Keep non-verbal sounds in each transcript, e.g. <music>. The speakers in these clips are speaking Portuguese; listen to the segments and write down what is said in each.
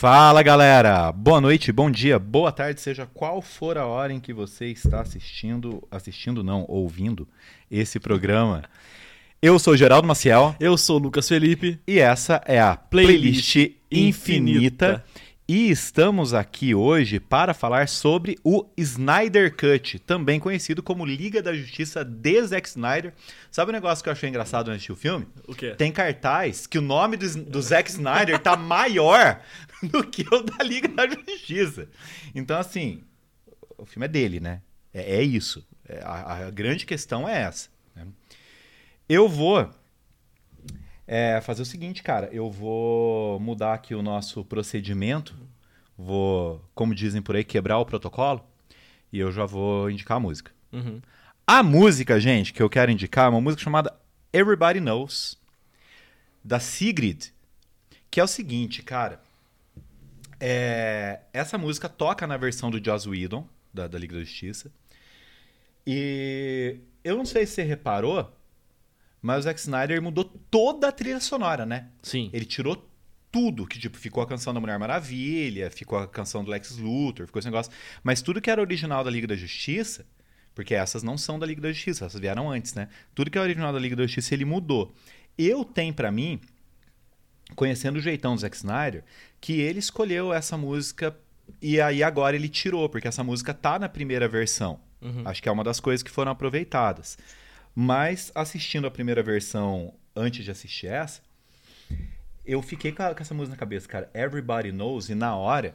Fala galera, boa noite, bom dia, boa tarde, seja qual for a hora em que você está assistindo, assistindo não, ouvindo esse programa. Eu sou Geraldo Maciel Eu sou o Lucas Felipe. e essa é a Playlist, Playlist Infinita. Infinita. E estamos aqui hoje para falar sobre o Snyder Cut, também conhecido como Liga da Justiça de Zack Snyder. Sabe o negócio que eu achei engraçado antes do filme? O quê? Tem cartaz que o nome do, do Zack Snyder tá maior <laughs> do que o da Liga da Justiça. Então, assim, o filme é dele, né? É, é isso. É, a, a grande questão é essa. né? Eu vou é, fazer o seguinte, cara. Eu vou mudar aqui o nosso procedimento. Vou, como dizem por aí, quebrar o protocolo. E eu já vou indicar a música. Uhum. A música, gente, que eu quero indicar é uma música chamada Everybody Knows, da Sigrid, que é o seguinte, cara. É, essa música toca na versão do Joss Whedon, da, da Liga da Justiça. E eu não sei se você reparou, mas o Zack Snyder mudou toda a trilha sonora, né? Sim. Ele tirou tudo, que tipo, ficou a canção da Mulher Maravilha, ficou a canção do Lex Luthor, ficou esse negócio. Mas tudo que era original da Liga da Justiça, porque essas não são da Liga da Justiça, essas vieram antes, né? Tudo que é original da Liga da Justiça, ele mudou. Eu tenho pra mim, conhecendo o jeitão do Zack Snyder, que ele escolheu essa música e aí agora ele tirou, porque essa música tá na primeira versão. Uhum. Acho que é uma das coisas que foram aproveitadas. Mas assistindo a primeira versão antes de assistir essa, eu fiquei com, a- com essa música na cabeça, cara. Everybody knows, e na hora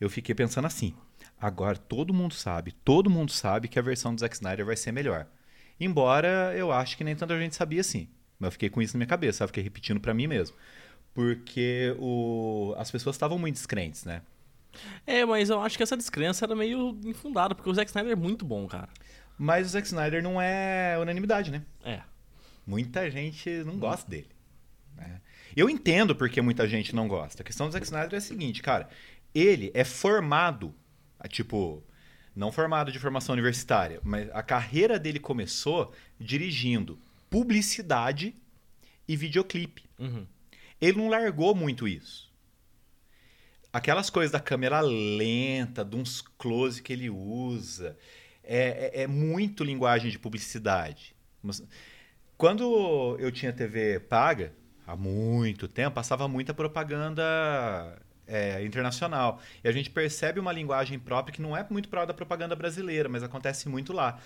eu fiquei pensando assim: agora todo mundo sabe, todo mundo sabe que a versão do Zack Snyder vai ser melhor. Embora eu acho que nem tanta gente sabia assim. Mas eu fiquei com isso na minha cabeça, sabe? Fiquei repetindo pra mim mesmo. Porque o... as pessoas estavam muito descrentes, né? É, mas eu acho que essa descrença era meio infundada, porque o Zack Snyder é muito bom, cara. Mas o Zack Snyder não é unanimidade, né? É. Muita gente não gosta dele. né? Eu entendo porque muita gente não gosta. A questão do Zack Snyder é a seguinte, cara. Ele é formado, tipo, não formado de formação universitária, mas a carreira dele começou dirigindo publicidade e videoclipe. Uhum. Ele não largou muito isso. Aquelas coisas da câmera lenta, de uns close que ele usa, é, é- é muito linguagem de publicidade. Mas- Quando eu tinha TV paga, há muito tempo, passava muita propaganda é, internacional. E a gente percebe uma linguagem própria que não é muito própria da propaganda brasileira, mas acontece muito lá.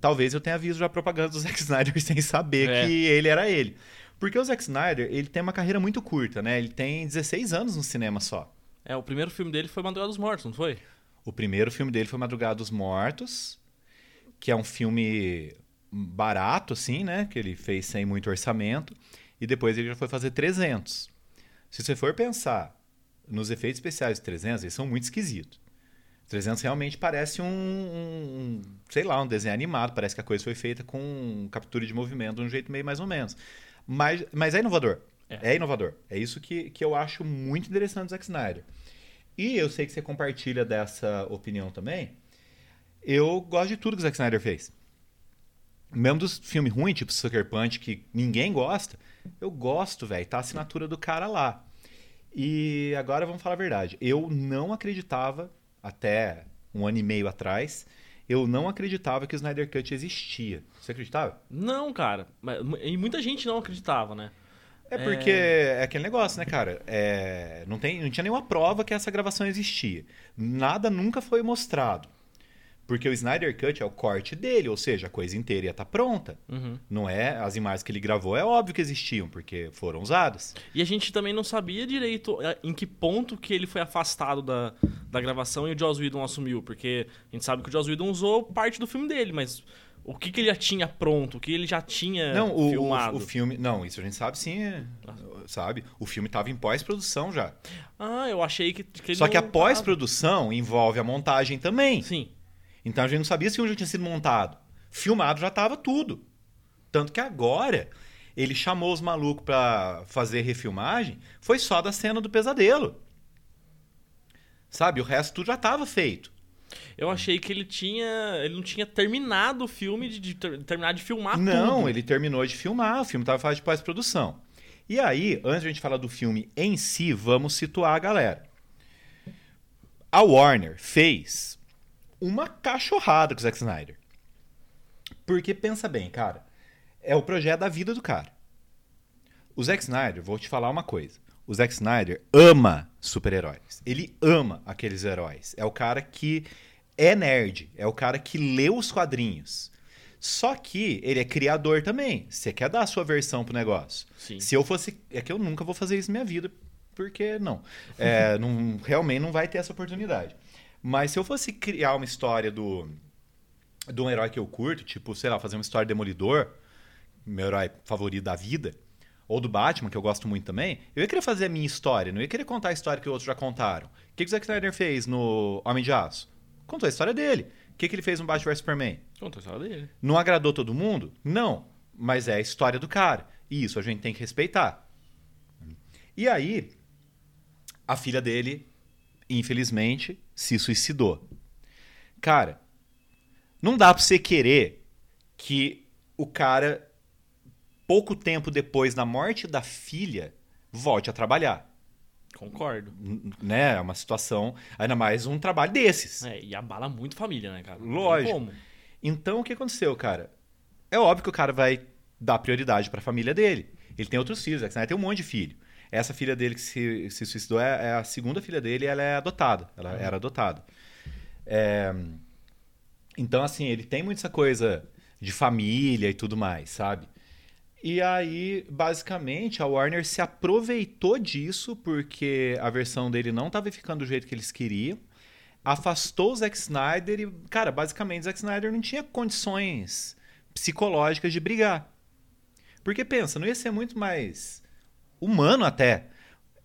Talvez eu tenha visto já propaganda do Zack Snyder <laughs> sem saber É. que ele era ele. Porque o Zack Snyder, ele tem uma carreira muito curta, né? Ele tem 16 anos no cinema só. É, o primeiro filme dele foi Madrugada dos Mortos, não foi? O primeiro filme dele foi Madrugada dos Mortos, que é um filme barato, assim, né? Que ele fez sem muito orçamento. E depois ele já foi fazer 300. Se você for pensar nos efeitos especiais de 300, eles são muito esquisitos. 300 realmente parece um, um- sei lá, um desenho animado. Parece que a coisa foi feita com captura de movimento de um jeito meio mais ou menos. Mas, mas é inovador. É. É. inovador. É isso que, que eu acho muito interessante do Zack Snyder. E eu sei que você compartilha dessa opinião também. Eu gosto de tudo que o Zack Snyder fez. Mesmo dos filmes ruins, tipo Sucker Punch, que ninguém gosta, eu gosto, velho. Tá a assinatura do cara lá. E agora vamos falar a verdade. Eu não acreditava, até um ano e meio atrás, eu não acreditava que o Snyder Cut existia. Você acreditava? Não, cara. E muita gente não acreditava, né? É porque é, aquele negócio, né, cara? É, não, tem, não tinha nenhuma prova que essa gravação existia. Nada nunca foi mostrado. Porque o Snyder Cut é o corte dele, ou seja, a coisa inteira ia estar pronta. Uhum. Não é? As imagens que ele gravou é óbvio que existiam, porque foram usadas. E a gente também não sabia direito é, em que ponto que ele foi afastado da, da gravação e o Joss Whedon assumiu. Porque a gente sabe que o Joss Whedon usou parte do filme dele, mas o que, que ele já tinha pronto, o que ele já tinha não, o, o, filmado. o filme. Não, isso a gente sabe sim. é, Sabe? O filme estava em pós-produção já. Ah, eu achei que, que Só que a pós-produção envolve a montagem também. Sim. Então a gente não sabia se o filme já tinha sido montado. Filmado já estava tudo. Tanto que agora ele chamou os malucos pra fazer refilmagem, foi só da cena do pesadelo. Sabe? O resto tudo já estava feito. Eu achei que ele tinha. Ele não tinha terminado o filme de, de ter- terminar de filmar não, tudo. ele terminou de filmar, o filme estava fase de pós-produção. E aí, antes de a gente falar do filme em si, vamos situar a galera. a Warner fez uma cachorrada com o Zack Snyder. Porque pensa bem, cara, é o projeto da vida do cara. O Zack Snyder, vou te falar uma coisa. O Zack Snyder ama super-heróis. Ele ama aqueles heróis. É o cara que é nerd, é o cara que lê os quadrinhos. Só que ele é criador também. Você quer dar a sua versão pro negócio. Sim. Se eu fosse. É que eu nunca vou fazer isso na minha vida, porque não. É, <laughs> não realmente não vai ter essa oportunidade. Mas se eu fosse criar uma história do. De um herói que eu curto, tipo, sei lá, fazer uma história de Demolidor, meu herói favorito da vida, ou do Batman, que eu gosto muito também, eu ia querer fazer a minha história, não ia querer contar a história que outros já contaram. O que, que o Zack Snyder fez no Homem de Aço? Contou a história dele. O que, que ele fez no Batman vs Superman? Conta a história dele. Não agradou todo mundo? Não. Mas é a história do cara. E isso a gente tem que respeitar. E aí, a filha dele, infelizmente, se suicidou. Cara, não dá pra você querer que o cara, pouco tempo depois da morte da filha, volte a trabalhar. Concordo. Né? É uma situação, ainda mais um trabalho desses. É, e abala muito família, né, cara? Lógico. Então, o que aconteceu, cara? É óbvio que o cara vai dar prioridade pra família dele. Ele tem outros filhos, Snyder tem um monte de filho. Essa filha dele que se, se suicidou é, é a segunda filha dele e ela é adotada. Ela era adotada. É, Então, assim, ele tem muito essa coisa de família e tudo mais, sabe? E aí, basicamente, a Warner se aproveitou disso porque a versão dele não estava ficando do jeito que eles queriam. Afastou o Zack Snyder e, cara, basicamente, o Zack Snyder não tinha condições psicológicas de brigar. Porque pensa, não ia ser muito mais humano até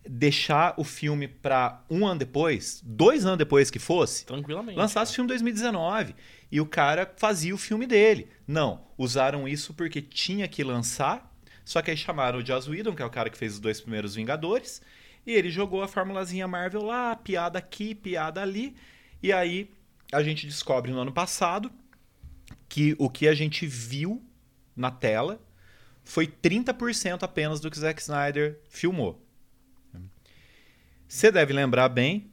deixar o filme pra um ano depois, dois anos depois que fosse, Tranquilamente. lançasse o filme em 2019 e o cara fazia o filme dele. Não, usaram isso porque tinha que lançar, só que aí chamaram o Joss Whedon, que é o cara que fez os dois primeiros Vingadores, e ele jogou a formulazinha Marvel lá, piada aqui, piada ali, e aí a gente descobre no ano passado que o que a gente viu na tela foi 30% apenas do que Zack Snyder filmou. Você deve lembrar bem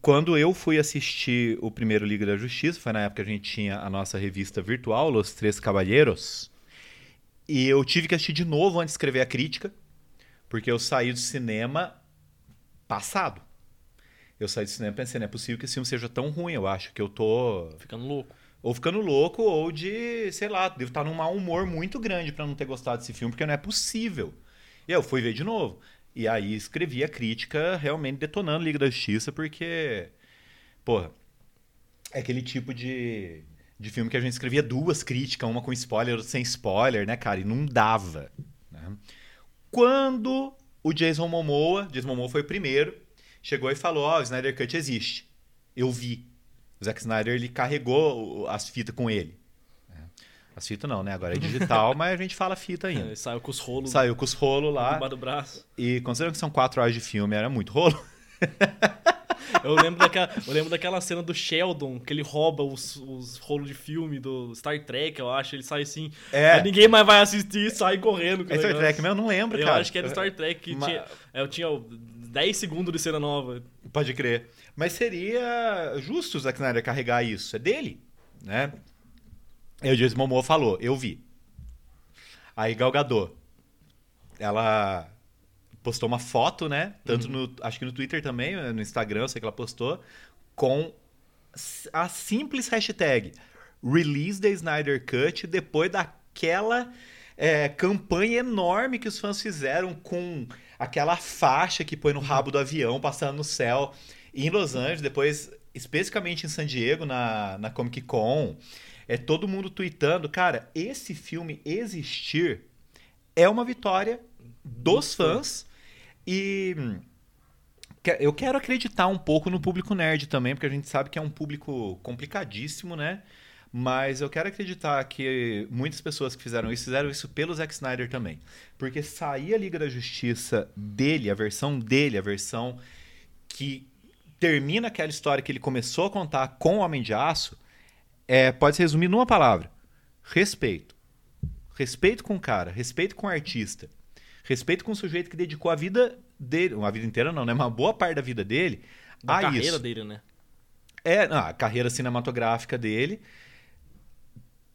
quando eu fui assistir o primeiro Liga da Justiça, foi na época que a gente tinha a nossa revista virtual, Los Três Caballeros, e eu tive que assistir de novo antes de escrever a crítica, porque eu saí do cinema passado. Eu saí do cinema pensei, não é possível que esse filme seja tão ruim, eu acho que eu tô Ficando louco. Ou ficando louco ou de, sei lá, devo estar num mau humor muito grande pra não ter gostado desse filme, porque não é possível. E eu fui ver de novo. E aí escrevi a crítica realmente detonando Liga da Justiça, porque, porra, é aquele tipo de, de filme que a gente escrevia duas críticas, uma com spoiler, outra sem spoiler, né, cara? E não dava. né? Quando o Jason Momoa, Jason Momoa foi o primeiro, chegou e falou, ó, o Snyder Cut existe. Eu vi. O Zack Snyder, ele carregou as fitas com ele. né? As fitas não, né? Agora é digital, <laughs> mas a gente fala fita ainda. Ele saiu com os rolos Saiu com os rolos lá. do braço. E considerando que são quatro horas de filme, era muito rolo. <laughs> Eu lembro, daquela, <laughs> eu lembro daquela cena do Sheldon, que ele rouba os, os rolos de filme do Star Trek, eu acho. Ele sai assim. É. aí ninguém mais vai assistir e sai correndo. É Star negócio. Trek, mas eu não lembro, Eu cara. acho que era Star Trek que Ma- tinha. Eu tinha 10 segundos de cena nova. Pode crer. Mas seria justo o Zack Snyder carregar isso. É dele, né? Aí o Jason Momoa falou, eu vi. Aí Gal Gadot, ela postou uma foto, né? Tanto no, acho que no Twitter também, no Instagram, eu sei que ela postou, com a simples hashtag Release the Snyder Cut depois daquela é, campanha enorme que os fãs fizeram com aquela faixa que põe no rabo do avião passando no céu em Los Angeles, depois especificamente em San Diego, na, na Comic Con. É todo mundo tweetando. Cara, esse filme existir é uma vitória dos fãs. E eu quero acreditar um pouco no público nerd também, porque a gente sabe que é um público complicadíssimo, né? Mas eu quero acreditar que muitas pessoas que fizeram isso fizeram isso pelo Zack Snyder também. Porque sair a Liga da Justiça dele, a versão dele, a versão que termina aquela história que ele começou a contar com o Homem de Aço, é, pode se resumir numa palavra: respeito. Respeito com o cara, respeito com o artista, respeito com o sujeito que dedicou a vida dele, uma vida inteira não, né? Uma boa parte da vida dele Da a carreira isso. dele, né? É, a carreira cinematográfica dele.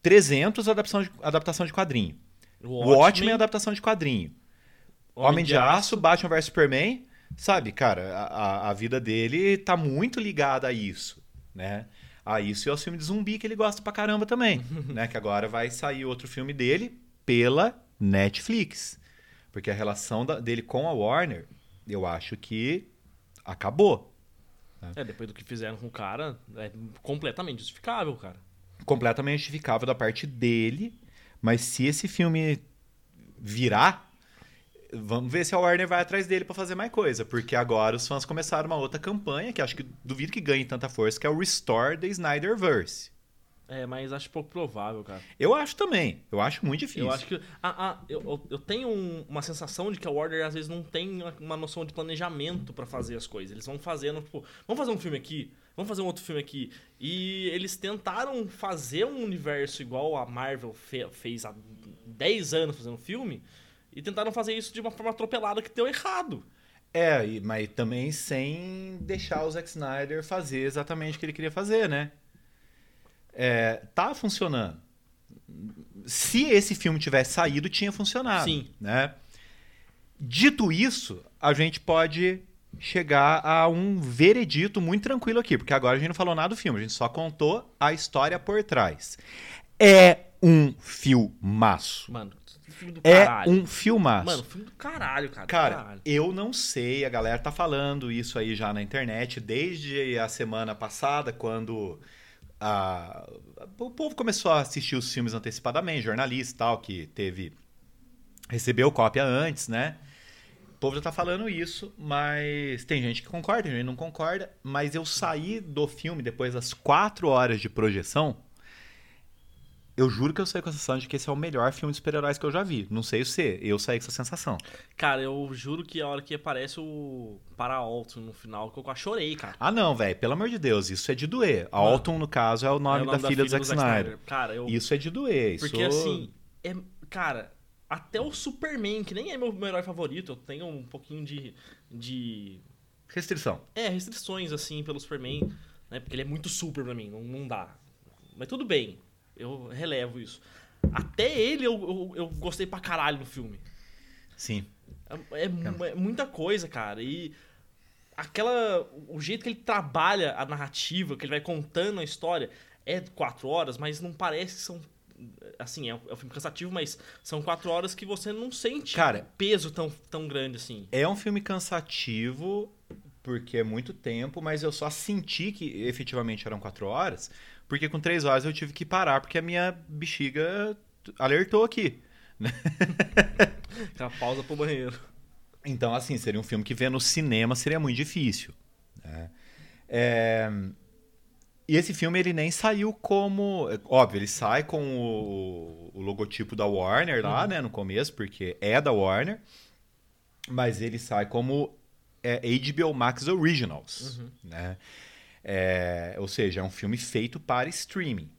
300 adaptação de, adaptação de quadrinho. O Watchmen é adaptação de quadrinho. Homem, de Aço, Batman vs Superman, sabe, cara, a, a- vida dele tá muito ligada a isso, né? A isso e ao filme de zumbi que ele gosta pra caramba também, <laughs> né? Que agora vai sair outro filme dele pela Netflix. Porque a relação da- dele com a Warner, eu acho que acabou. É, depois do que fizeram com o cara, é completamente justificável, cara. Completamente justificável da parte dele, mas se esse filme virar, vamos ver se a Warner vai atrás dele pra fazer mais coisa, porque agora os fãs começaram uma outra campanha que acho que duvido que ganhe tanta força, que é o Restore the Snyderverse. É, mas acho pouco provável, cara. Eu acho também, eu acho muito difícil. Eu acho que. Ah, ah, eu, eu, tenho um- uma sensação de que a Warner às vezes não tem uma, uma noção de planejamento pra fazer as coisas. Eles vão fazendo, tipo, vamos fazer um filme aqui, vamos fazer um outro filme aqui. E eles tentaram fazer um universo igual a Marvel fe- fez há 10 anos fazendo filme. E tentaram fazer isso de uma forma atropelada que deu errado. É, mas também sem deixar o Zack Snyder fazer exatamente o que ele queria fazer, né? É, tá funcionando. Se esse filme tivesse saído, tinha funcionado. Sim. Né? Dito isso, a gente pode chegar a um veredito muito tranquilo aqui, porque agora a gente não falou nada do filme, a gente só contou a história por trás. É um filmaço. Mano, filme do É caralho. um filmaço. Mano, filme do caralho, cara. Cara, caralho. eu não sei, a galera tá falando isso aí já na internet desde a semana passada, quando a- o povo começou a assistir os filmes antecipadamente, jornalista e tal, que teve. recebeu cópia antes, né? O povo já tá falando isso, mas tem gente que concorda, tem gente que não concorda. Mas eu saí do filme depois das quatro horas de projeção. Eu juro que eu saí com a sensação de que esse é o melhor filme de super-heróis que eu já vi. Não sei você, eu saí com essa sensação. Cara, eu juro que a hora que aparece o Para-Alto no final, que eu quase chorei, cara. Ah, não, velho. Pelo amor de Deus, isso é de doer. A Alton, no caso, é o nome, É o da, filha do Zack Snyder. Cara, eu. Isso é de doer. Isso... Porque assim, é, cara, até o Superman, que nem é meu, meu herói favorito, eu tenho um pouquinho de. de. Restrição. É, restrições, assim, pelo Superman, né? Porque ele é muito super pra mim, não, não dá. Mas tudo bem, eu relevo isso. Até ele eu, eu, eu gostei pra caralho no filme. Sim. É, é é muita coisa, cara. E aquela. O jeito que ele trabalha a narrativa, que ele vai contando a história, é quatro horas, mas não parece que são. Assim, é um, é um filme cansativo, mas são quatro horas que você não sente Cara, peso tão, tão grande assim. É um filme cansativo, porque é muito tempo, mas eu só senti que efetivamente eram quatro horas, porque com três horas eu tive que parar, porque a minha bexiga alertou aqui. <laughs> Aquela pausa pro banheiro. Então, assim, seria um filme que ver no cinema seria muito difícil. né? É, E esse filme ele nem saiu como. Óbvio, ele sai com o, o logotipo da Warner lá, né, no começo, porque é da Warner. Mas ele sai como é, HBO Max Originals. Né? É, ou seja, é um filme feito para streaming.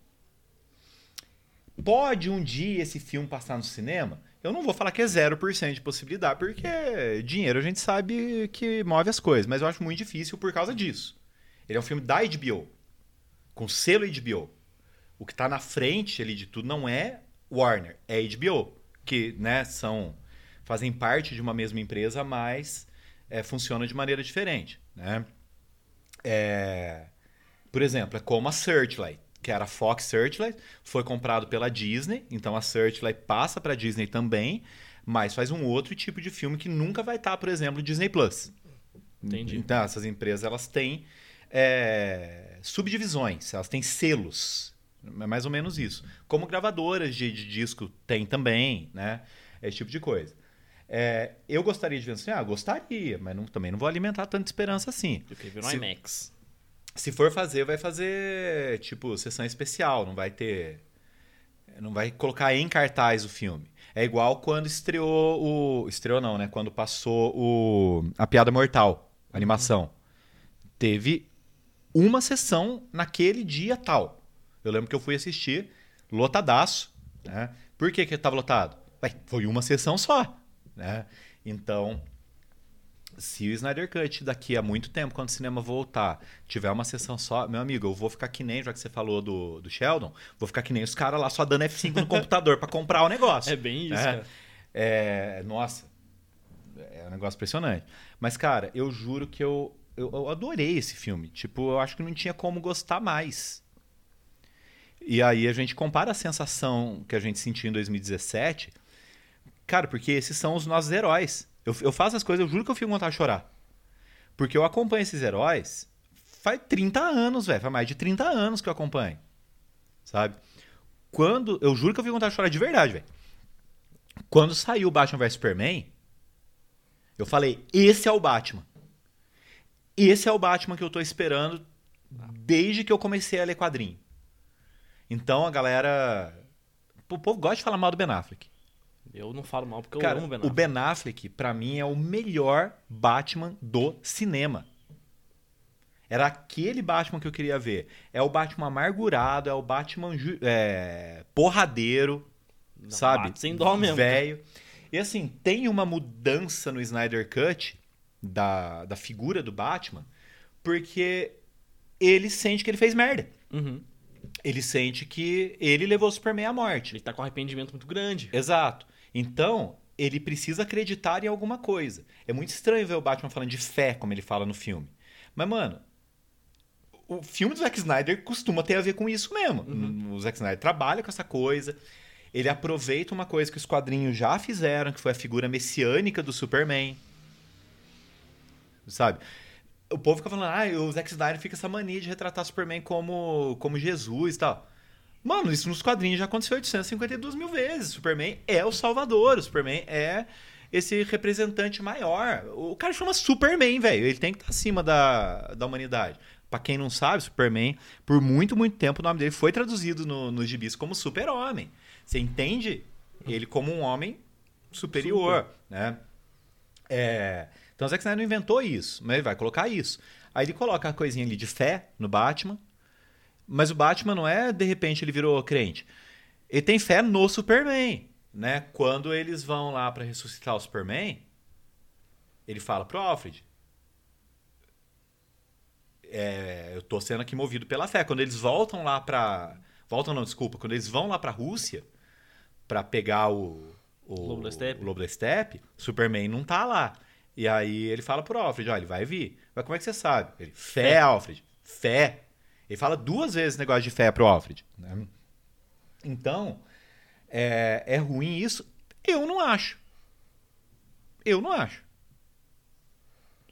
Pode um dia esse filme passar no cinema? Eu não vou falar que é 0% de possibilidade, porque dinheiro a gente sabe que move as coisas, mas eu acho muito difícil por causa disso. Ele é um filme da HBO, com selo HBO. O que está na frente ali de tudo não é Warner, é HBO, que né, são fazem parte de uma mesma empresa, mas é, funcionam de maneira diferente. Né? É, por exemplo, é como a Searchlight, que era a Fox Searchlight, foi comprado pela Disney, então a Searchlight passa para a Disney também, mas faz um outro tipo de filme que nunca vai estar, por exemplo, no Disney Plus. Entendi. Então, essas empresas elas têm é, subdivisões, elas têm selos. É mais ou menos isso. Como gravadoras de, de disco tem também, né? Esse tipo de coisa. É, eu gostaria de ver assim, ah, gostaria, mas não- também não vou alimentar tanta esperança assim. Ver no Se- IMAX. Se for fazer, vai fazer tipo sessão especial, não vai ter. Não vai colocar em cartaz o filme. É igual quando estreou o. Estreou não, né? Quando passou o. A Piada Mortal, a animação. Teve uma sessão naquele dia tal. Eu lembro que eu fui assistir, lotadaço. Né? Por que, que tava lotado? Ué, foi uma sessão só. Né? Então, Se o Snyder Cut daqui a muito tempo, quando o cinema voltar, tiver uma sessão só, meu amigo, eu vou ficar que nem, já que você falou do, do Sheldon, vou ficar que nem os caras lá só dando F5 no computador para comprar o negócio. <laughs> É bem isso, é, cara. É, nossa, é um negócio impressionante. Mas, cara, eu juro que eu, eu, eu adorei esse filme. Tipo, eu acho que não tinha como gostar mais. E aí a gente compara a sensação que a gente sentiu em 2017. Cara, porque esses são os nossos heróis. Eu, eu faço as coisas, eu juro que eu fico vontade de chorar. Porque eu acompanho esses heróis faz 30 anos, velho. Faz mais de 30 anos que eu acompanho. Sabe? Quando. Eu juro que eu fico vontade de chorar de verdade, velho. Quando saiu o Batman vs Superman, eu falei: esse é o Batman. Esse é o Batman que eu tô esperando desde que eu comecei a ler quadrinho. Então a galera. O povo gosta de falar mal do Ben Affleck. Eu não falo mal porque Cara, eu amo o Ben o Affleck. Ben Affleck, pra mim, é o melhor Batman do cinema. Era aquele Batman que eu queria ver. É o Batman amargurado, é o Batman é, porradeiro, Não, sabe? sem dó mesmo. Velho. E assim, tem uma mudança no Snyder Cut da, da figura do Batman, porque ele sente que ele fez merda. Uhum. Ele sente que ele levou o Superman à morte. Ele tá com arrependimento muito grande. Exato. Então, ele precisa acreditar em alguma coisa. É muito estranho ver o Batman falando de fé, como ele fala no filme. Mas, mano, o filme do Zack Snyder costuma ter a ver com isso mesmo. O Zack Snyder trabalha com essa coisa. Ele aproveita uma coisa que os quadrinhos já fizeram, que foi a figura messiânica do Superman. Sabe? O povo fica falando, ah, o Zack Snyder fica essa mania de retratar Superman como, como Jesus e tal. Mano, isso nos quadrinhos já aconteceu 852 mil vezes. Superman é o salvador, o Superman é esse representante maior. O cara chama Superman, velho. Ele tem que estar acima da, da humanidade. Pra quem não sabe, Superman, por muito, muito tempo, o nome dele foi traduzido no, nos gibis como Super-Homem. Você entende ele como um homem superior, né? É, então o Zack Snyder não inventou isso, mas ele vai colocar isso. Aí ele coloca a coisinha ali de fé no Batman, mas o Batman não é, de repente, ele virou crente. Ele tem fé no Superman, né? Quando eles vão lá pra ressuscitar o Superman, ele fala pro Alfred, é, eu tô sendo aqui movido pela fé. Quando eles voltam lá pra... Voltam não, desculpa. Quando eles vão lá pra Rússia pra pegar o... O Lobo da Steppe. o Lobo da Steppe, Superman não tá lá. E aí ele fala pro Alfred, ó, ele vai vir. Mas como é que você sabe? Ele, fé. Alfred, fé. Ele fala duas vezes esse negócio de fé pro Alfred. né? Então, é, é ruim isso? Eu não acho. Eu não acho.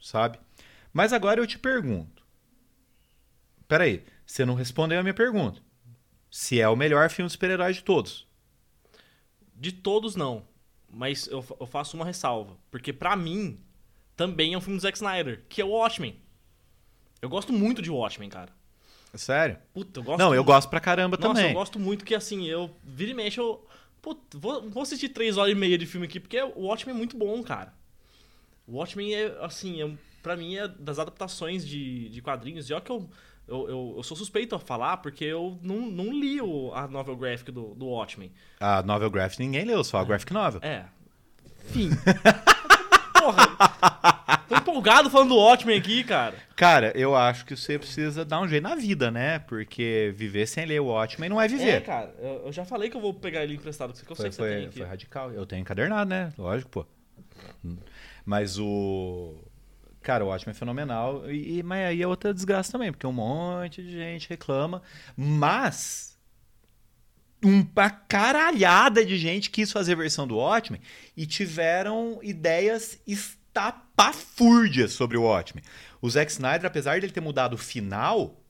Sabe? Mas agora eu te pergunto. Peraí, você não respondeu a minha pergunta. Se é o melhor filme de super-herói de todos. De todos, não. Mas eu, eu faço uma ressalva. Porque pra mim, também é um filme do Zack Snyder, que é o Watchmen. Eu gosto muito de Watchmen, cara. Sério? Puta, eu gosto não, eu muito. gosto pra caramba Nossa, também. eu gosto muito que assim, eu vira e mexe, eu. Puta, vou, vou assistir três horas e meia de filme aqui, porque o Watchmen é muito bom, cara. O Watchmen é, assim, é, pra mim é das adaptações de, de quadrinhos. E olha que eu, eu, eu, eu sou suspeito a falar, porque eu não, não li o, a novel graphic do, do Watchmen. A novel graphic ninguém leu, só a graphic novel. É. Enfim. <laughs> Porra. Tô empolgado falando do Watchmen aqui, cara. Cara, eu acho que você precisa dar um jeito na vida, né? Porque viver sem ler o Watchmen não é É, viver. cara, eu, eu já falei que eu vou pegar ele emprestado, que eu sei foi, que você tem foi, aqui. foi radical. Eu tenho encadernado, né? Lógico, pô. Mas o. Cara, o Watchmen é fenomenal. E, mas aí é outra desgraça também, porque um monte de gente reclama. Mas. Uma caralhada de gente quis fazer a versão do Watchmen e tiveram ideias estapafúrdias sobre o Watchmen. O Zack Snyder, apesar de ele ter mudado o final,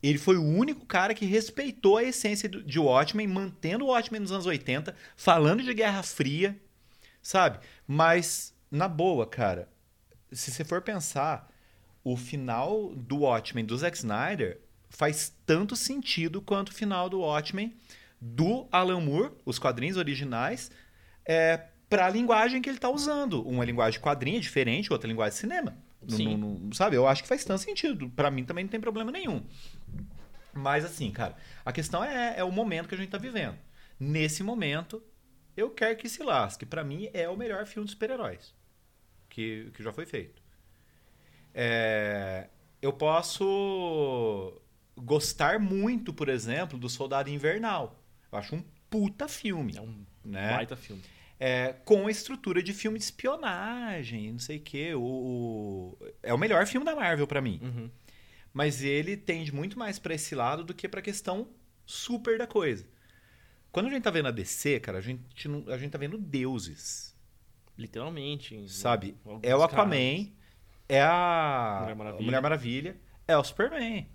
ele foi o único cara que respeitou a essência de Watchmen, mantendo o Watchmen nos anos 80, falando de Guerra Fria, sabe? Mas, na boa, cara, se você for pensar, o final do Watchmen do Zack Snyder faz tanto sentido quanto o final do Watchmen do Alan Moore, os quadrinhos originais, é, para a linguagem que ele tá usando. Uma linguagem de quadrinho é diferente, outra linguagem de cinema. Sim. não- não- sabe? Eu acho que faz tanto sentido. Para mim também não tem problema nenhum. Mas assim, cara, a questão é, é o momento que a gente tá vivendo. Nesse momento, eu quero que se lasque. Pra mim, é o melhor filme de super-heróis. que, que já foi feito. É, eu posso gostar muito, por exemplo, do Soldado Invernal. Eu acho um puta filme. É um né? baita filme. É, com a estrutura de filme de espionagem, não sei o quê. O, o- é o melhor filme da Marvel pra mim. Uhum. Mas ele tende muito mais pra esse lado do que pra questão super da coisa. Quando a gente tá vendo a DC, cara, a gente, não, a gente tá vendo deuses, Literalmente. sabe? É o. Aquaman, é a Mulher Maravilha. Mulher Maravilha, é o Superman.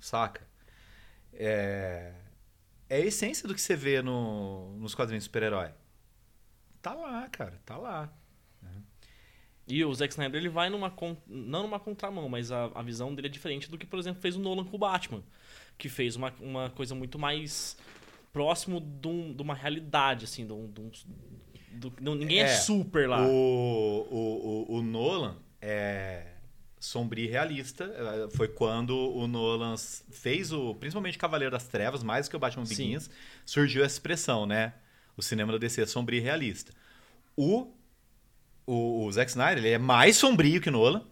Saca? É, é a essência do que você vê no, nos quadrinhos de super-herói. Tá lá, cara, tá lá. E o Zack Snyder ele vai numa. Não numa contramão, mas a, a visão dele é diferente do que, por exemplo, fez o Nolan com o Batman. Que fez uma, uma coisa muito mais próximo de, um- de uma realidade, assim. De um, de um- do- não- ninguém é, É, super lá. O, o, o, o Nolan é sombrio e realista. É, Foi quando o Nolan fez o. Principalmente Cavaleiro das Trevas, mais que o Batman Sim. Begins, surgiu essa expressão, né? O cinema da DC é sombrio e realista. O, o, o Zack Snyder ele é mais sombrio que o Nolan.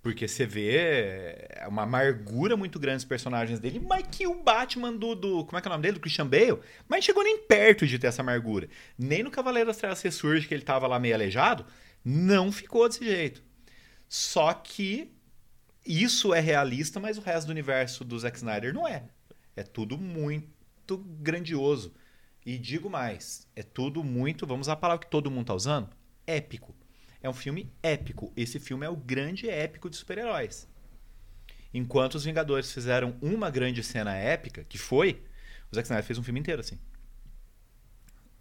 Porque você vê é uma amargura muito grande dos personagens dele, mas que o Batman do, do. Como é que é o nome dele? Do Christian Bale, mas não chegou nem perto de ter essa amargura. Nem no Cavaleiro das Trevas Ressurge, que ele tava lá meio aleijado, não ficou desse jeito. Só que isso é realista, mas o resto do universo do Zack Snyder não é. É tudo muito grandioso. E digo mais, é tudo muito, vamos usar a palavra que todo mundo tá usando, épico. É um filme épico. Esse filme é o grande épico de super-heróis. Enquanto os Vingadores fizeram uma grande cena épica, que foi, o Zack Snyder fez um filme inteiro assim.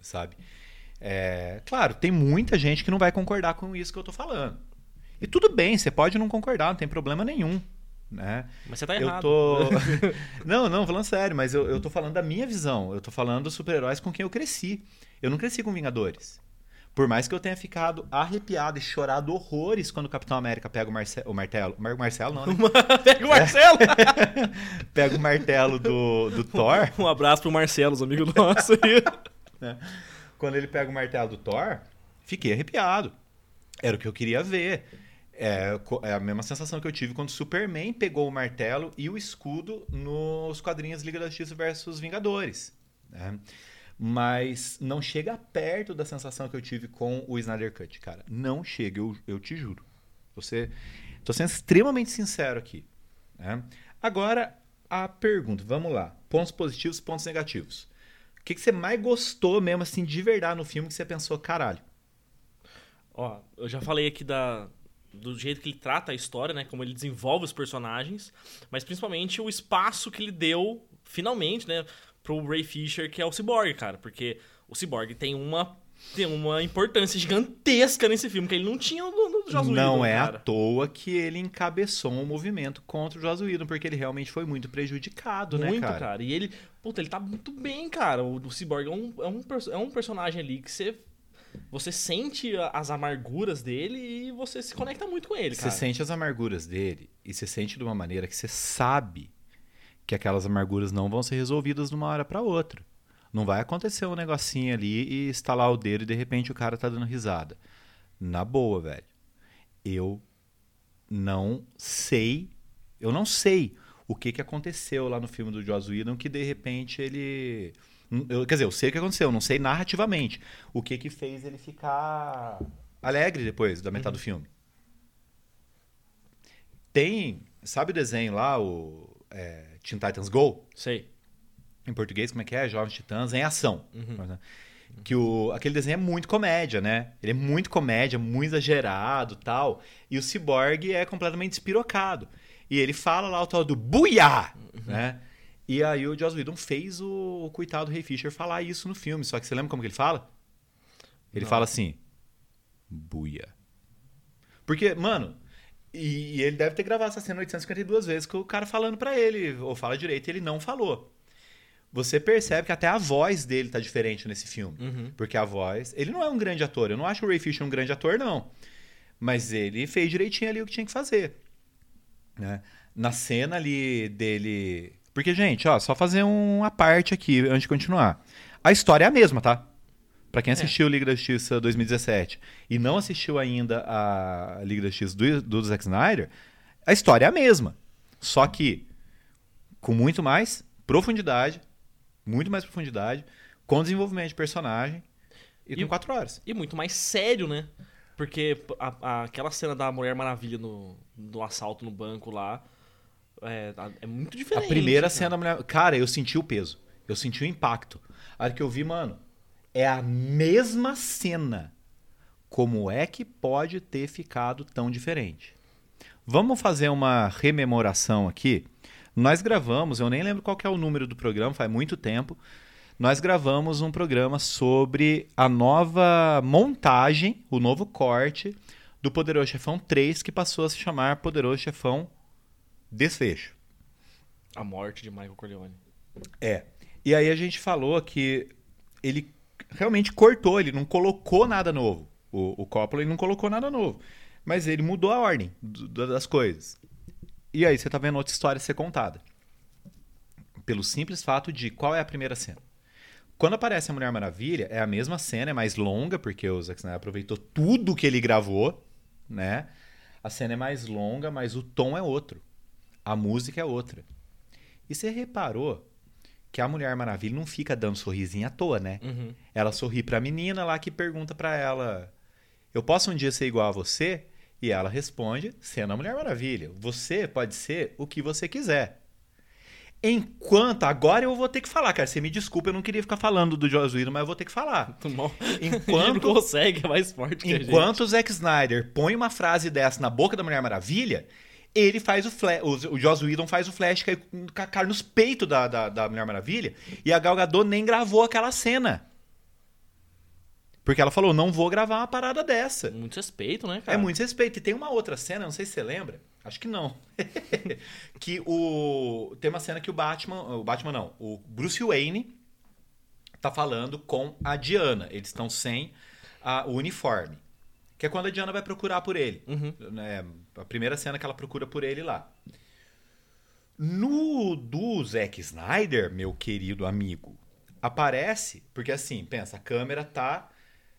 Sabe? É, claro, tem muita gente que não vai concordar com isso que eu tô falando. E tudo bem, você pode não concordar, não tem problema nenhum. Né? Mas você tá Eu errado. tô. <laughs> não, não, falando sério, mas eu, eu tô falando da minha visão. Eu tô falando dos super-heróis com quem eu cresci. Eu não cresci com Vingadores. Por mais que eu tenha ficado arrepiado e chorado horrores quando o Capitão América pega o, Marce o martelo. Mar Marcelo, não, né? <laughs> Pega o Marcelo! <laughs> pega o martelo do, do Thor. um abraço pro Marcelo, os amigos nossos aí. né? Quando ele pega o martelo do Thor, fiquei arrepiado. Era o que eu queria ver. É, é a mesma sensação que eu tive quando Superman pegou o martelo e o escudo nos quadrinhos Liga da Justiça versus Vingadores. né? Mas não chega perto da sensação que eu tive com o Snyder Cut, cara. Não chega, eu, eu te juro. Você, tô sendo extremamente sincero aqui. né? Agora, a pergunta, vamos lá. Pontos positivos, pontos negativos. O que, que você mais gostou mesmo, assim, de verdade no filme que você pensou, caralho? Ó, eu já falei aqui da, do jeito que ele trata a história, né? Como ele desenvolve os personagens, mas principalmente o espaço que ele deu, finalmente, né? Pro Ray Fisher, que é o Cyborg, cara. Porque o Cyborg tem uma, tem uma importância gigantesca nesse filme, que ele não tinha no, no Joss Não Whedon, é cara. à toa que ele encabeçou um movimento contra o Joss Whedon, porque ele realmente foi muito prejudicado, Muito, né, cara? cara? E ele, puta, ele tá muito bem, cara. O, o Cyborg é um, é, um, é um personagem ali que você, você sente as amarguras dele e você se conecta muito com ele, Você cara. sente as amarguras dele e você sente de uma maneira que você sabe que aquelas amarguras não vão ser resolvidas de uma hora pra outra. Não vai acontecer um negocinho ali e estalar o dedo e de repente o cara tá dando risada. Na boa, velho. Eu não sei, eu não sei o que que aconteceu lá no filme do Joss Whedon que de repente ele eu, quer dizer, eu sei o que aconteceu, eu não sei narrativamente o que que fez ele ficar alegre depois da metade do filme. Tem, sabe o desenho lá, o é, Teen Titans Go? Sei. Em português, como é que é? Jovens Titãs em Ação. Uhum. Que o, aquele desenho é muito comédia, né? Ele é muito comédia, muito exagerado tal. E o Cyborg é completamente despirocado. E ele fala lá o tal do buiá, né? E aí o Joss Whedon fez o, o coitado Ray Fisher falar isso no filme. Só que você lembra como que ele fala? Ele Não. fala assim, buia. Porque, mano, e, ele deve ter gravado essa cena 852 vezes com o cara falando pra ele, ou fala direito, e ele não falou. Você percebe que até a voz dele tá diferente nesse filme. Uhum. Porque a voz. Ele não é um grande ator. Eu não acho o Ray Fisher um grande ator, não. Mas ele fez direitinho ali o que tinha que fazer. Né? Na cena ali dele. Porque, gente, ó, só fazer uma parte aqui antes de continuar. A história é a mesma, tá? Pra quem assistiu Liga da Justiça 2017 e não assistiu ainda a Liga da Justiça do, do Zack Snyder, a história é a mesma. Só que com muito mais profundidade, muito mais profundidade, com desenvolvimento de personagem e, E- com quatro horas. E muito mais sério, né? Porque a- a- aquela cena da Mulher Maravilha no, no assalto no banco lá é, é muito diferente. A primeira cara. cena. Cara, eu senti o peso. Eu senti o impacto. A hora que eu vi, mano, é a mesma cena. Como é que pode ter ficado tão diferente? Vamos fazer uma rememoração aqui. Nós gravamos, eu nem lembro qual é o número do programa, faz muito tempo. Nós gravamos um programa sobre a nova montagem, o novo corte do Poderoso Chefão 3, que passou a se chamar Poderoso Chefão Desfecho. A morte de Michael Corleone. É. E aí a gente falou que ele realmente cortou, ele não colocou nada novo. O, o Coppola ele não colocou nada novo. Mas ele mudou a ordem do- das coisas. E aí você tá vendo outra história ser contada. Pelo simples fato de qual é a primeira cena. Quando aparece a Mulher Maravilha, é a mesma cena, é mais longa, porque o Zack Snyder aproveitou tudo que ele gravou, né? A cena é mais longa, mas o tom é outro. A música é outra. E você reparou que a Mulher Maravilha não fica dando sorrisinho à toa, né? Uhum. Ela sorri pra menina lá que pergunta pra ela: Eu posso um dia ser igual a você? E ela responde, sendo a Mulher Maravilha: Você pode ser o que você quiser. Enquanto, agora eu vou ter que falar, cara. Você me desculpa, eu não queria ficar falando do Whedon, mas eu vou ter que falar. <laughs> Enquanto- <laughs> Ele consegue, é mais forte que a gente. Enquanto o Zack Snyder põe uma frase dessa na boca da Mulher Maravilha, ele faz o Flash, o, o Joss Whedon faz o Flash cair com a cara nos peitos da, da, da Mulher Maravilha, e a Gal Gadot nem gravou aquela cena. Porque ela falou, não vou gravar uma parada dessa. Muito respeito, né, cara? É muito respeito. E tem uma outra cena, não sei se você lembra, acho que não. <laughs> que o tem uma cena que o Batman, o Batman não, o Bruce Wayne tá falando com a Diana. Eles estão sem a- o uniforme. Que é quando a Diana vai procurar por ele. Uhum. Né, a primeira cena que ela procura por ele lá. No do Zack Snyder, meu querido amigo, aparece, porque assim, pensa, a câmera tá.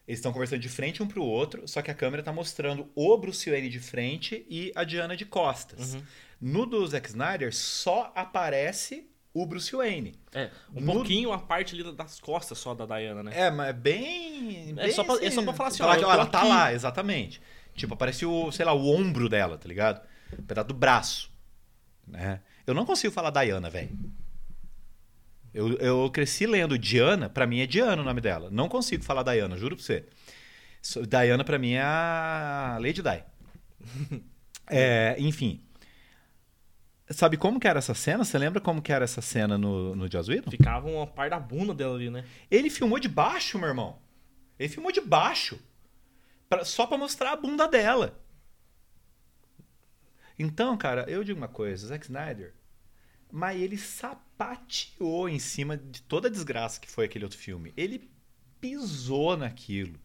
Eles estão conversando de frente um pro outro, só que a câmera tá mostrando o Bruce Wayne de frente e a Diana de costas. Uhum. No do Zack Snyder, só aparece o Bruce Wayne. É, um No- pouquinho a parte ali das costas só da Diana, né? É, mas bem. É bem só pra- é só pra falar assim, ó, falar que eu ó, ela tá aqui. lá, exatamente. Tipo, aparece o, sei lá, o ombro dela, tá ligado? Um pedaço do braço. Né? Eu não consigo falar Diana, velho. Eu, eu cresci lendo Diana, pra mim é Diana o nome dela. Não consigo falar Diana, juro pra você. Diana pra mim é a Lady Di. <laughs> É, enfim. Sabe como que era essa cena? Você lembra como que era essa cena no, no Joss Whedon? Ficava uma parte da bunda dela ali, né? Ele filmou de baixo, meu irmão. Ele filmou de baixo. Pra- só pra mostrar a bunda dela. Então, cara, eu digo uma coisa, Zack Snyder, mas ele sapateou em cima de toda a desgraça que foi aquele outro filme. Ele pisou naquilo.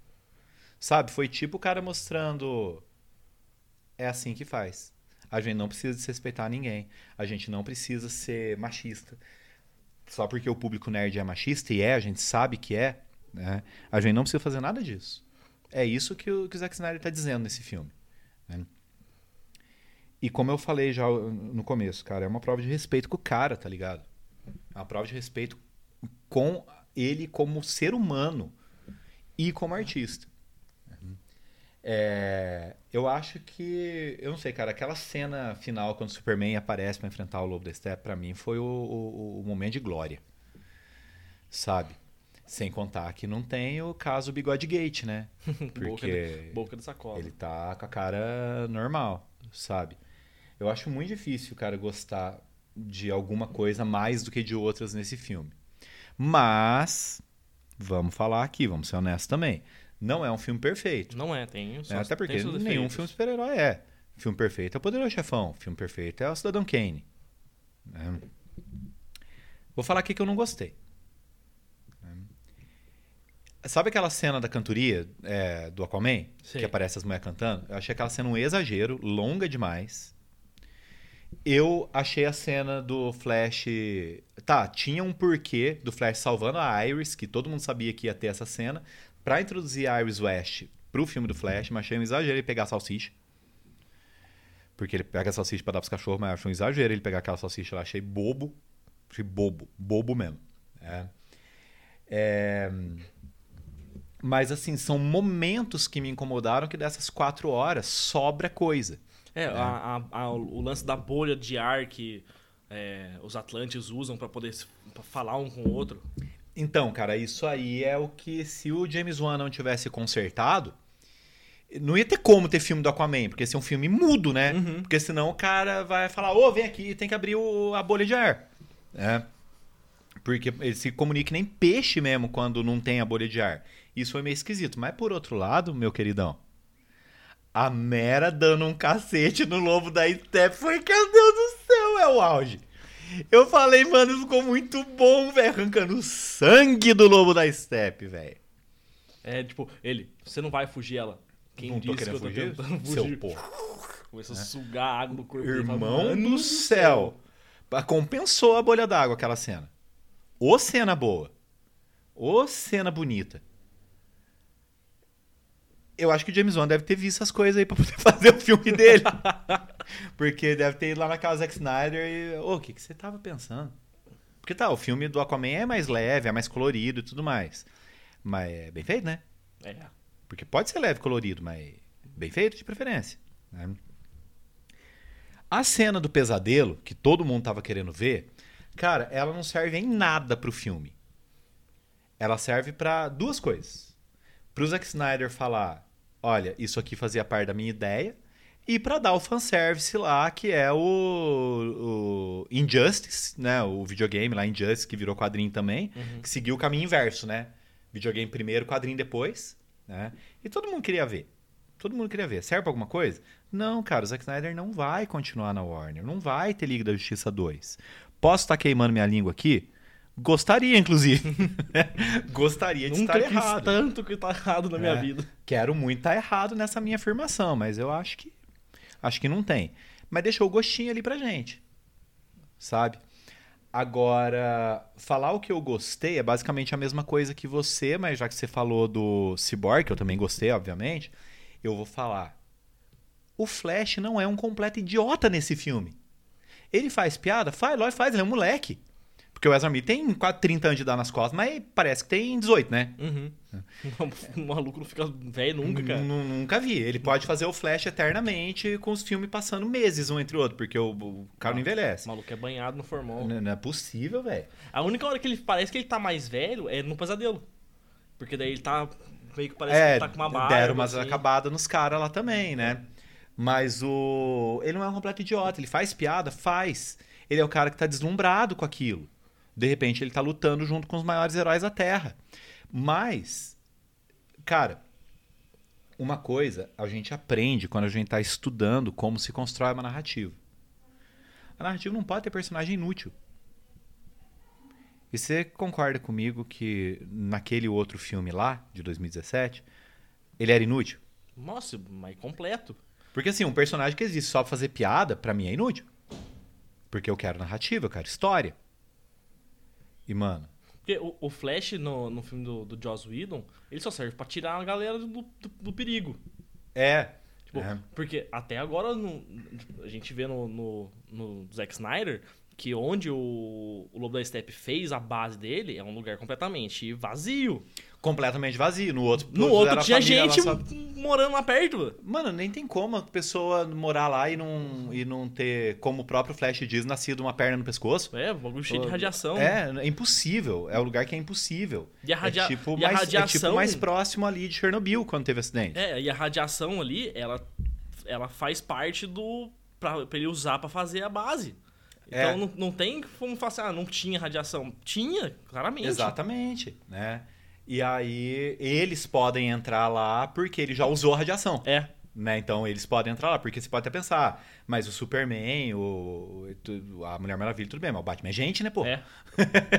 Sabe? Foi tipo o cara mostrando. É assim que faz. A gente não precisa desrespeitar ninguém. A gente não precisa ser machista. Só porque o público nerd é machista, e é, a gente sabe que é, né? A gente não precisa fazer nada disso. É isso que o, que o Zack Snyder tá dizendo nesse filme. né? E como eu falei já no começo, cara, é uma prova de respeito com o cara, tá ligado? É uma prova de respeito com ele como ser humano e como artista. É, eu acho que. Eu não sei, cara, aquela cena final quando o Superman aparece pra enfrentar o Lobo da Steppe, pra mim foi o, o- o momento de glória. Sabe? Sem contar que não tem o caso Bigode Gate, né? Boca, Porque de, boca de sacola. ele tá com a cara normal, sabe? Eu acho muito difícil, cara, gostar de alguma coisa mais do que de outras nesse filme. Mas, vamos falar aqui, vamos ser honestos também. Não é um filme perfeito. Não é, tem. Só, né? Até porque nenhum defeitos. filme super-herói é. Filme perfeito é o Poderoso Chefão. Filme perfeito é o Cidadão Kane. né? Vou falar aqui que eu não gostei. né? Sabe aquela cena da cantoria é, do Aquaman? Sei. Que aparece as mulheres cantando? Eu achei aquela cena um exagero, longa demais. Eu achei a cena do Flash. Tá, tinha um porquê do Flash salvando a Iris, que todo mundo sabia que ia ter essa cena. Pra introduzir a Iris West pro filme do Flash, mas achei um exagero ele pegar a salsicha. Porque ele pega a salsicha pra dar pros cachorros, mas eu achei um exagero ele pegar aquela salsicha lá. Achei bobo. Achei bobo. Bobo mesmo. É. É, Mas, assim, são momentos que me incomodaram que dessas quatro horas sobra coisa. É, a- a- a- o lance da bolha de ar que é, os Atlantes usam pra poder pra falar um com o outro. Então, cara, isso aí é o que se o James Wan não tivesse consertado, não ia ter como ter filme do Aquaman, porque esse é um filme mudo, né? Uhum. Porque senão o cara vai falar, ô, vem aqui, tem que abrir o- a bolha de ar. É. Porque ele se comunica que nem peixe mesmo quando não tem a bolha de ar. Isso foi meio esquisito. Mas por outro lado, meu queridão, a Mera dando um cacete no lobo da Step foi, meu Deus do céu, é o auge. Eu falei, mano, ficou muito bom, velho. Arrancando sangue do lobo da Step, velho. É, tipo, ele, você não vai fugir ela. Quem Não tô disse que eu querendo tô fugir? tentando Seu fugir? porra. Começou a sugar a água do corpo. Irmão Fala, "Mano do céu. Compensou a bolha d'água aquela cena. Ô cena boa. Ô cena bonita. Eu acho que o James Wan deve ter visto essas coisas aí pra poder <laughs> fazer o filme dele. <laughs> Porque deve ter ido lá na casa do Zack Snyder e. Ô, o que, que você tava pensando? Porque tá, o filme do Aquaman é mais leve, é mais colorido e tudo mais. Mas é bem feito, né? É. Porque pode ser leve e colorido, mas bem feito de preferência. né? A cena do pesadelo, que todo mundo tava querendo ver, cara, ela não serve em nada pro filme. Ela serve pra duas coisas. Pro Zack Snyder falar, olha, isso aqui fazia parte da minha ideia, e pra dar o fanservice lá, que é o, o Injustice, né? O videogame lá, Injustice, que virou quadrinho também, que seguiu o caminho inverso, né? Videogame primeiro, quadrinho depois, né? E todo mundo queria ver. Todo mundo queria ver. Serve pra alguma coisa? Não, cara, o Zack Snyder não vai continuar na Warner. Não vai ter Liga da Justiça 2. Posso estar queimando minha língua aqui? Gostaria, inclusive. <laughs> Gostaria de Nunca estar errado. tanto que tá errado na minha É. vida. Quero muito estar errado nessa minha afirmação, mas eu acho que acho que não tem. Mas deixou o gostinho ali pra gente. Sabe? Agora, falar o que eu gostei é basicamente a mesma coisa que você, mas já que você falou do Cyborg, que eu também gostei, obviamente, eu vou falar. O Flash não é um completo idiota nesse filme. Ele faz piada? Faz, lógico, faz, ele é um moleque. Porque o Ezra Miller tem quase 30 anos de dar nas costas, mas parece que tem 18, né? Uhum. <laughs> O maluco não fica velho nunca, cara. Nun- Nunca vi. Ele pode fazer o Flash eternamente com os filmes passando meses um entre o outro, porque o, o cara não O envelhece. maluco é banhado no formol. Não, não é possível, velho. A única hora que ele parece que ele tá mais velho é no pesadelo. Porque daí ele tá. Meio que parece É, que ele tá com uma barba. deram umas assim. acabadas nos caras lá também, né? Mas o. Ele não é um completo idiota. Ele faz piada? Faz. Ele é o cara que tá deslumbrado com aquilo. De repente ele tá lutando junto com os maiores heróis da Terra. Mas, cara, uma coisa a gente aprende quando a gente tá estudando como se constrói uma narrativa. A narrativa não pode ter personagem inútil. E você concorda comigo que naquele outro filme lá, de 2017, ele era inútil? Nossa, mas completo. Porque assim, um personagem que existe só pra fazer piada, pra mim é inútil. Porque eu quero narrativa, eu quero história. E, mano, Porque o, o Flash no, no filme do, do Joss Whedon, ele só serve pra tirar a galera do, do, do perigo. é. Tipo, é. Porque até agora no- a gente vê no, no, no Zack Snyder que onde o, o Lobo da Steppe fez a base dele é um lugar completamente vazio. Completamente vazio. No outro, No outro a tinha família gente só- morando lá perto. Mano, nem tem como a pessoa morar lá e não, e não ter, como o próprio Flash diz, nascido uma perna no pescoço. É, bagulho cheio de radiação. É, é impossível. É um lugar que é impossível. E a, radia... é, tipo e a mais, radiação. é tipo mais próximo ali de Chernobyl quando teve acidente. É, e a radiação ali, ela, ela faz parte do. Pra, pra ele usar pra fazer a base. Então É. não, não tem como falar assim, ah, não tinha radiação. Tinha, claramente. Exatamente, né? E aí eles podem entrar lá porque ele já usou a radiação. É. Né? Então eles podem entrar lá, porque você pode até pensar, mas o Superman, o, a Mulher Maravilha, tudo bem, mas o Batman é gente, né, pô? É.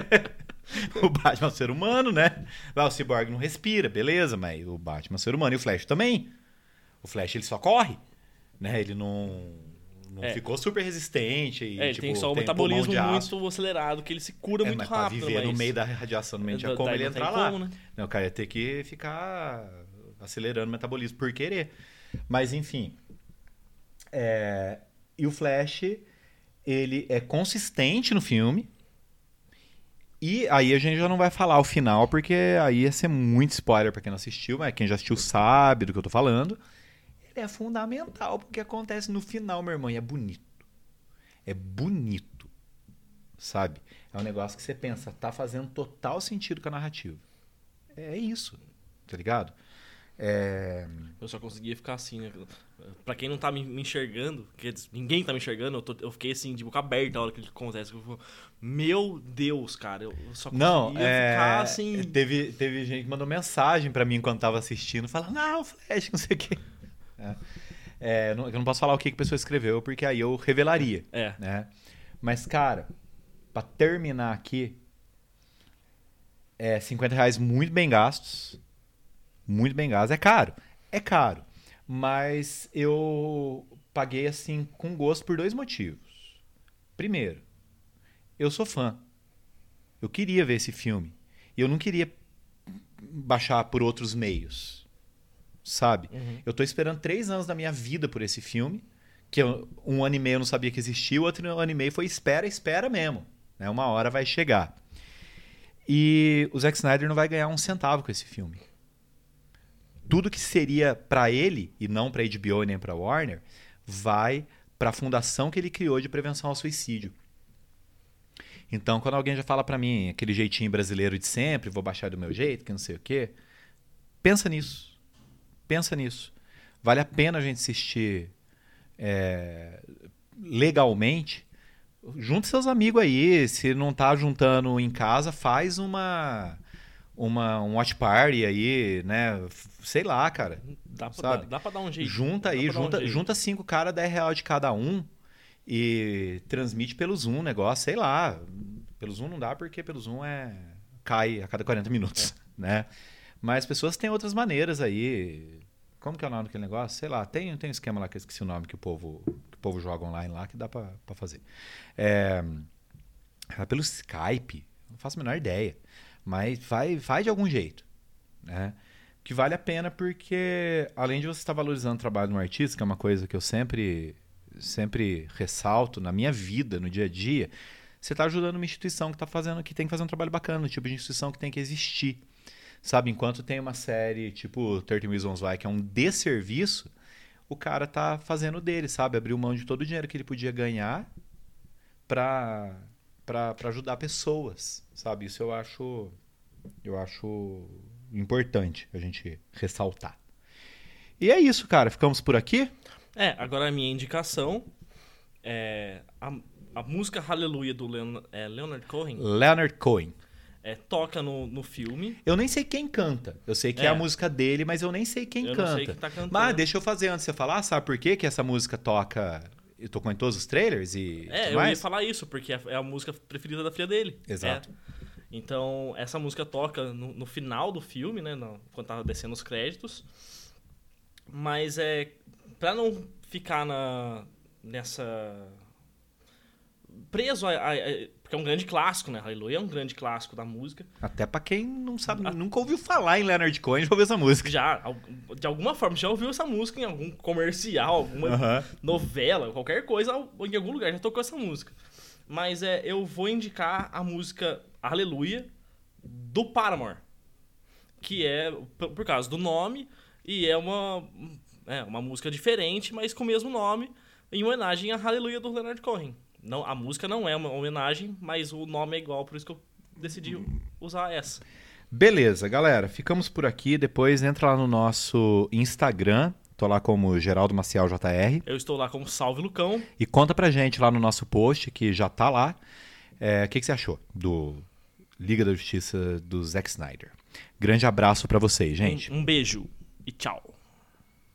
<laughs> o Batman é um ser humano, né? Ah, o Cyborg não respira, beleza, mas o Batman é um ser humano e o Flash também. O Flash ele só corre, né? Ele não não É. ficou super resistente. E, É, ele tipo, tem só o pulmão metabolismo de muito acelerado, que ele se cura É, muito mas rápido. pra viver no mas- meio da radiação, não tinha Da- como daí ele entrar lá. como, né? Não, o cara ia ter que ficar acelerando o metabolismo por querer. Mas, enfim. É, E o Flash, ele é consistente no filme. E aí a gente já não vai falar o final, porque aí ia ser muito spoiler pra quem não assistiu, mas quem já assistiu sabe do que eu tô falando. Ele é fundamental, porque acontece no final, meu irmão, e é bonito. É bonito. Sabe? É um negócio que você pensa, tá fazendo total sentido com a narrativa. É isso, tá ligado? É... Eu só conseguia ficar assim, né? Pra quem não tá me, me enxergando, que ninguém tá me enxergando, eu, tô- eu fiquei assim, de boca aberta a hora que acontece. Eu Meu Deus, cara, eu só conseguia Não, é... ficar assim. teve, teve gente que mandou mensagem pra mim enquanto tava assistindo, falando, não, Flash, não sei o quê. É. É, eu não posso falar o que a pessoa escreveu, porque aí eu revelaria. É. né? Mas, cara, pra terminar aqui, é 50 reais muito bem gastos. Muito bem gastos. É caro. É caro. Mas eu paguei assim com gosto por dois motivos. Primeiro, eu sou fã. Eu queria ver esse filme. E eu não queria baixar por outros meios. Sabe? Uhum. Eu tô esperando três anos da minha vida por esse filme. Que eu- um ano e meio eu não sabia que existia, o outro ano e meio foi espera, espera mesmo. Né? Uma hora vai chegar. E o Zack Snyder não vai ganhar um centavo com esse filme. Tudo que seria pra ele, e não pra HBO nem pra Warner, vai pra fundação que ele criou de prevenção ao suicídio. Então, quando alguém já fala pra mim aquele jeitinho brasileiro de sempre, vou baixar do meu jeito, que não sei o quê, pensa nisso. Pensa nisso. Vale a pena a gente assistir é, legalmente. Junte seus amigos aí. Se não tá juntando em casa, faz uma, uma um watch party aí, né? Sei lá, cara. Dá pra, Sabe? Dá, dá pra dar um jeito. Junta Dá aí, dar um junta, junta cinco caras, 10 reais de cada um e transmite pelo Zoom o negócio, sei lá. Pelo Zoom não dá porque pelo Zoom é cai a cada 40 minutos, né? Mas as pessoas têm outras maneiras aí. Como que é o nome daquele negócio? Sei lá, tem, tem um esquema lá que eu esqueci o nome que o povo, que o povo joga online lá que dá pra fazer. É, é pelo Skype, não faço a menor ideia. Mas vai, vai de algum jeito, né? Que vale a pena porque, além de você estar valorizando o trabalho de um artista, que é uma coisa que eu sempre, sempre ressalto na minha vida, no dia a dia, você está ajudando uma instituição que tá fazendo, que tem que fazer um trabalho bacana, o tipo de instituição que tem que existir. Sabe, enquanto tem uma série tipo 30 Reasons Why, que é um desserviço, o cara tá fazendo dele, sabe? Abriu mão de todo o dinheiro que ele podia ganhar pra, pra, pra ajudar pessoas, sabe? Isso eu acho, eu acho importante a gente ressaltar. E é isso, cara. Ficamos por aqui? É, agora a minha indicação é a, a música Hallelujah do Leon, é, Leonard Cohen Leonard Cohen. É, toca no, no filme. Eu nem sei quem canta. Eu sei que é, É. a música dele, mas eu nem sei quem Eu não canta. sei quem tá cantando. Mas deixa eu fazer antes de você falar, sabe por quê que essa música toca e tocou em todos os trailers e É, eu mais? ia falar isso, porque é é a música preferida da filha dele. Exato. É. Então, essa música toca no, no final do filme, né? no- quando tava descendo os créditos. Mas é. Pra não ficar na, nessa. Preso a, a- a- Porque é um grande clássico, né? Hallelujah é um grande clássico da música. Até pra quem não sabe, nunca ouviu falar em Leonard Cohen, já ouviu essa música. Já, de alguma forma, já ouviu essa música em algum comercial, alguma Aham. novela, qualquer coisa, em algum lugar já tocou essa música. Mas é, eu vou indicar a música Aleluia do Paramore, que é por, por causa do nome e é uma é uma música diferente, mas com o mesmo nome, em homenagem a Aleluia do Leonard Cohen. Não, a música não é uma homenagem, mas o nome é igual, por isso que eu decidi usar essa. Beleza, galera. Ficamos por aqui. Depois entra lá no nosso Instagram. Tô lá como Geraldo Maciel JR. Eu estou lá como Salve Lucão. E conta pra gente lá no nosso post, que já tá lá, é, o que, que você achou do Liga da Justiça do Zack Snyder. Grande abraço pra vocês, gente. Um, um beijo e tchau.